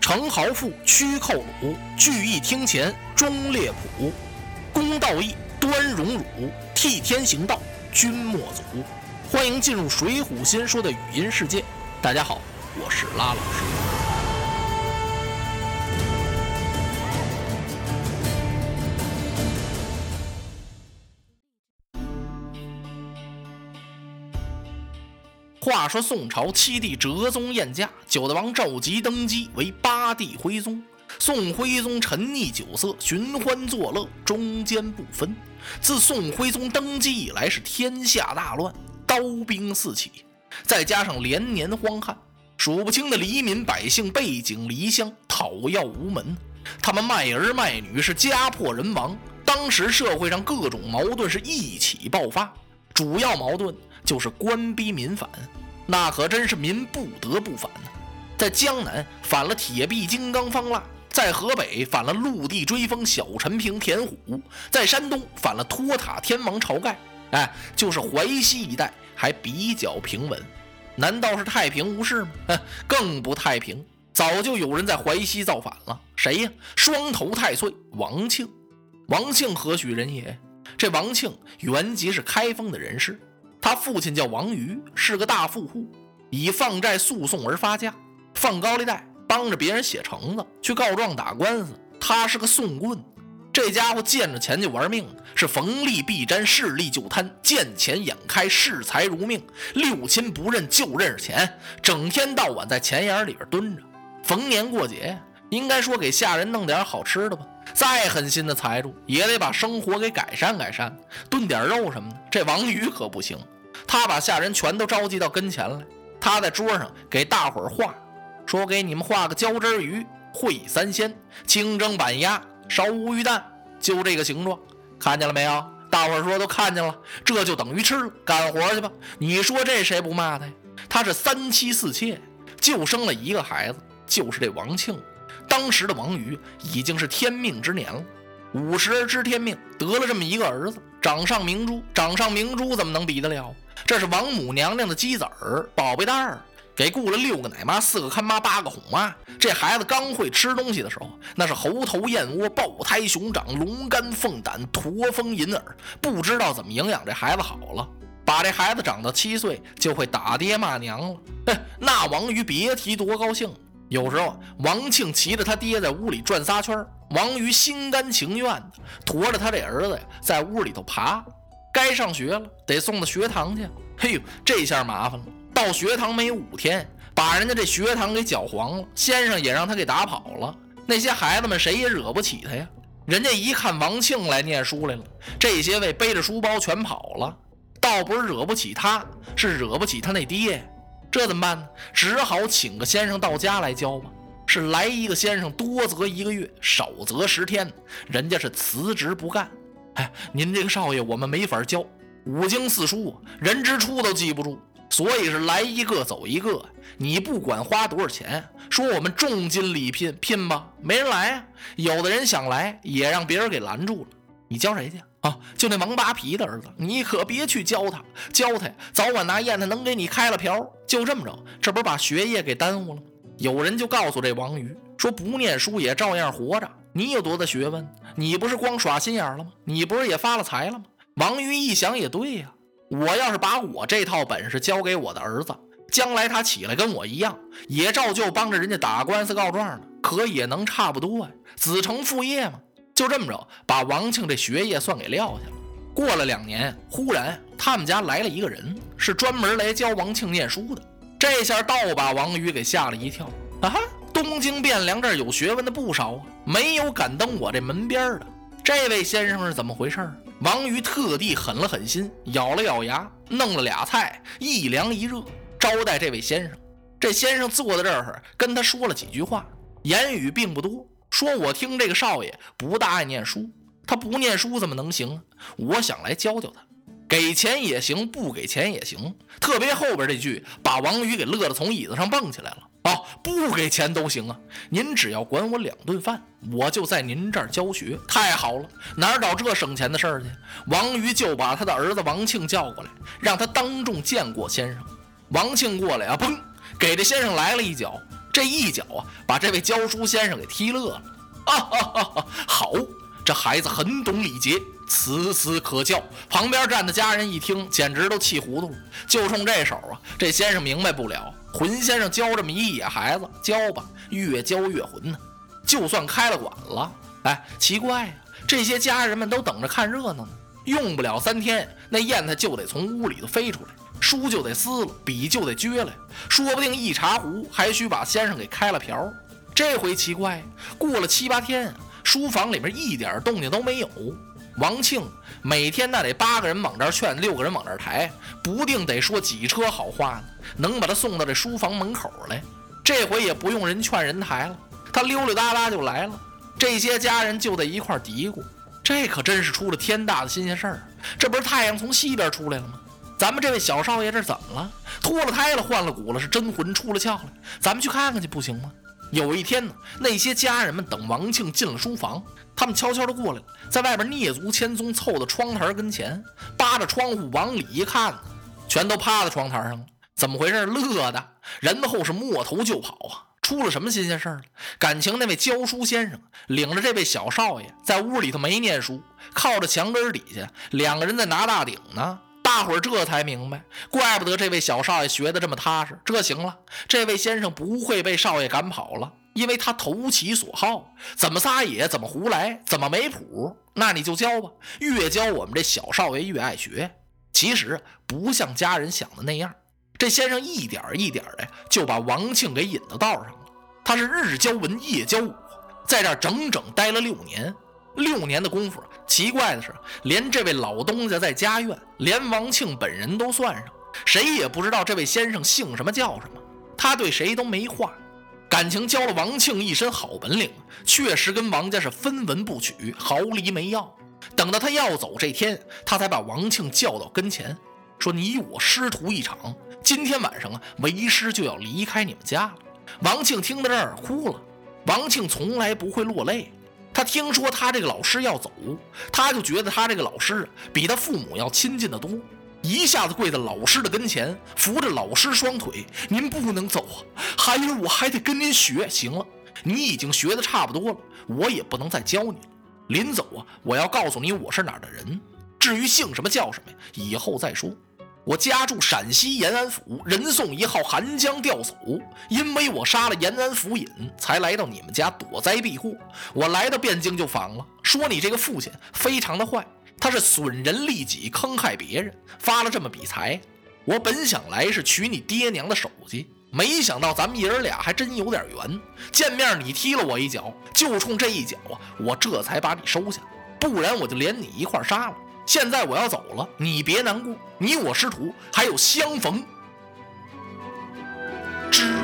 程豪富，屈寇虏，聚义厅前，忠烈谱，公道义，端荣辱，替天行道，君莫阻。欢迎进入《水浒新说》的语音世界。大家好，我是拉老师。话说宋朝七帝哲宗宴驾，九大王赵佶登基为八帝徽宗。宋徽宗沉溺酒色，寻欢作乐，中间不分。自宋徽宗登基以来，是天下大乱，刀兵四起，再加上连年荒旱，数不清的黎民百姓背井离乡，讨要无门。他们卖儿卖女，是家破人亡。当时社会上各种矛盾是一起爆发，主要矛盾。就是官逼民反，那可真是民不得不反呢。在江南反了铁臂金刚方腊，在河北反了陆地追风小陈平田虎，在山东反了托塔天王晁盖。哎，就是淮西一带还比较平稳，难道是太平无事吗？更不太平，早就有人在淮西造反了。谁呀？双头太岁王庆。王庆何许人也？这王庆原籍是开封的人士。他父亲叫王瑜，是个大富户，以放债诉讼而发家，放高利贷，帮着别人写橙子，去告状打官司。他是个送棍，这家伙见着钱就玩命，是逢利必沾，是利就贪，见钱眼开，视财如命，六亲不认就认识钱，整天到晚在钱眼里边蹲着。逢年过节，应该说给下人弄点好吃的吧。再狠心的财主，也得把生活给改善改善，炖点肉什么的。这王瑜可不行。他把下人全都召集到跟前来，他在桌上给大伙儿画，说：“给你们画个椒汁鱼、烩三鲜、清蒸板鸭、烧乌鱼蛋，就这个形状，看见了没有？”大伙儿说：“都看见了。”这就等于吃了，干活去吧。你说这谁不骂他呀？他是三妻四妾，就生了一个孩子，就是这王庆。当时的王瑜已经是天命之年了，五十而知天命，得了这么一个儿子，掌上明珠。掌上明珠怎么能比得了？这是王母娘娘的鸡子儿、宝贝蛋儿，给雇了六个奶妈、四个看妈、八个哄妈。这孩子刚会吃东西的时候，那是猴头燕窝、爆胎熊掌、龙肝凤胆、驼峰银耳，不知道怎么营养这孩子好了。把这孩子长到七岁，就会打爹骂娘了。哼，那王瑜别提多高兴了。有时候王庆骑着他爹在屋里转仨圈，王瑜心甘情愿的驮着他这儿子呀，在屋里头爬。该上学了，得送到学堂去。嘿呦，这下麻烦了。到学堂没五天，把人家这学堂给搅黄了。先生也让他给打跑了。那些孩子们谁也惹不起他呀。人家一看王庆来念书来了，这些位背着书包全跑了。倒不是惹不起他，是惹不起他那爹。这怎么办呢？只好请个先生到家来教吧。是来一个先生，多则一个月，少则十天。人家是辞职不干。哎，您这个少爷，我们没法教五经四书，人之初都记不住，所以是来一个走一个。你不管花多少钱，说我们重金礼聘聘吧，没人来啊。有的人想来，也让别人给拦住了。你教谁去啊？就那王八皮的儿子，你可别去教他，教他呀，早晚拿砚台能给你开了瓢。就这么着，这不是把学业给耽误了吗？有人就告诉这王瑜说，不念书也照样活着。你有多大学问？你不是光耍心眼了吗？你不是也发了财了吗？王瑜一想也对呀，我要是把我这套本事教给我的儿子，将来他起来跟我一样，也照旧帮着人家打官司告状呢，可也能差不多呀，子承父业嘛。就这么着，把王庆这学业算给撂下了。过了两年，忽然他们家来了一个人，是专门来教王庆念书的。这下倒把王宇给吓了一跳啊！东京汴梁这儿有学问的不少啊，没有敢登我这门边儿的。这位先生是怎么回事？王宇特地狠了狠心，咬了咬牙，弄了俩菜，一凉一热，招待这位先生。这先生坐在这儿，跟他说了几句话，言语并不多。说我听这个少爷不大爱念书，他不念书怎么能行啊？我想来教教他，给钱也行，不给钱也行。特别后边这句，把王瑜给乐得从椅子上蹦起来了。哦，不给钱都行啊，您只要管我两顿饭，我就在您这儿教学。太好了，哪找这省钱的事儿去？王瑜就把他的儿子王庆叫过来，让他当众见过先生。王庆过来啊，砰，给这先生来了一脚。这一脚啊，把这位教书先生给踢乐了。啊哈哈哈！好，这孩子很懂礼节，此词可教。旁边站的家人一听，简直都气糊涂了。就冲这手啊，这先生明白不了。浑先生教这么一野孩子，教吧，越教越浑呢。就算开了馆了，哎，奇怪呀，这些家人们都等着看热闹呢。用不了三天，那砚台就得从屋里头飞出来，书就得撕了，笔就得撅了，说不定一茶壶还需把先生给开了瓢。这回奇怪，过了七八天，书房里面一点动静都没有。王庆每天那得八个人往这儿劝，六个人往这儿抬，不定得说几车好话呢，能把他送到这书房门口来。这回也不用人劝人抬了，他溜溜达达就来了。这些家人就在一块嘀咕：这可真是出了天大的新鲜事儿！这不是太阳从西边出来了吗？咱们这位小少爷这怎么了？脱了胎了，换了骨了，是真魂出了窍了？咱们去看看去，不行吗？有一天呢，那些家人们等王庆进了书房。他们悄悄地过来了，在外边蹑足千踪，凑到窗台跟前，扒着窗户往里一看，全都趴在窗台上了。怎么回事？乐的，然后是摸头就跑啊！出了什么新鲜事儿了？感情那位教书先生领着这位小少爷在屋里头没念书，靠着墙根底下，两个人在拿大鼎呢。大伙儿这才明白，怪不得这位小少爷学得这么踏实。这行了，这位先生不会被少爷赶跑了。因为他投其所好，怎么撒野，怎么胡来，怎么没谱，那你就教吧。越教我们这小少爷越爱学。其实不像家人想的那样，这先生一点一点的就把王庆给引到道上了。他是日教文，夜教武，在这整整待了六年。六年的功夫，奇怪的是，连这位老东家在家院，连王庆本人都算上，谁也不知道这位先生姓什么叫什么。他对谁都没话。感情教了王庆一身好本领，确实跟王家是分文不取，毫厘没要。等到他要走这天，他才把王庆叫到跟前，说：“你我师徒一场，今天晚上啊，为师就要离开你们家了。”王庆听到这儿哭了。王庆从来不会落泪，他听说他这个老师要走，他就觉得他这个老师比他父母要亲近的多。一下子跪在老师的跟前，扶着老师双腿：“您不能走啊！孩儿，我还得跟您学。行了，你已经学的差不多了，我也不能再教你了。临走啊，我要告诉你我是哪儿的人。至于姓什么叫什么，以后再说。我家住陕西延安府，人送一号寒江钓叟。因为我杀了延安府尹，才来到你们家躲灾避祸。我来到汴京就访了，说你这个父亲非常的坏。”他是损人利己，坑害别人，发了这么笔财。我本想来是取你爹娘的手机，没想到咱们爷儿俩还真有点缘。见面你踢了我一脚，就冲这一脚啊，我这才把你收下，不然我就连你一块杀了。现在我要走了，你别难过，你我师徒还有相逢之。